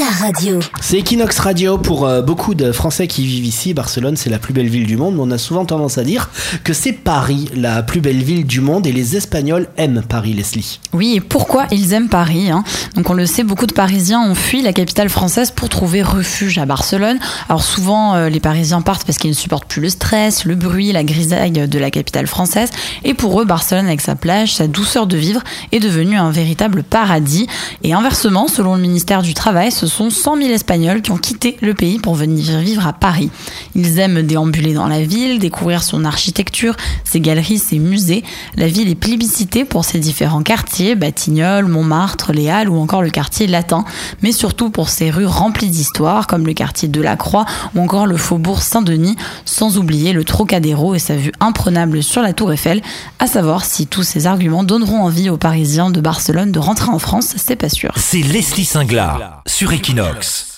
ta radio. C'est Equinox Radio pour euh, beaucoup de Français qui vivent ici. Barcelone, c'est la plus belle ville du monde. Mais on a souvent tendance à dire que c'est Paris, la plus belle ville du monde. Et les Espagnols aiment Paris, Leslie. Oui, et pourquoi ils aiment Paris hein? Donc on le sait, beaucoup de Parisiens ont fui la capitale française pour trouver refuge à Barcelone. Alors souvent, euh, les Parisiens partent parce qu'ils ne supportent plus le stress, le bruit, la grisaille de la capitale française. Et pour eux, Barcelone, avec sa plage, sa douceur de vivre, est devenu un véritable paradis. Et inversement, selon le ministère du Travail, ce sont 100 000 Espagnols qui ont quitté le pays pour venir vivre à Paris. Ils aiment déambuler dans la ville, découvrir son architecture, ses galeries, ses musées. La ville est plébiscitée pour ses différents quartiers, Batignolles, Montmartre, les Halles ou encore le quartier latin, mais surtout pour ses rues remplies d'histoire comme le quartier de la Croix ou encore le faubourg Saint-Denis, sans oublier le Trocadéro et sa vue imprenable sur la Tour Eiffel. À savoir si tous ces arguments donneront envie aux Parisiens de Barcelone de rentrer en France, c'est pas sûr. C'est Leslie Singlar sur Equinox.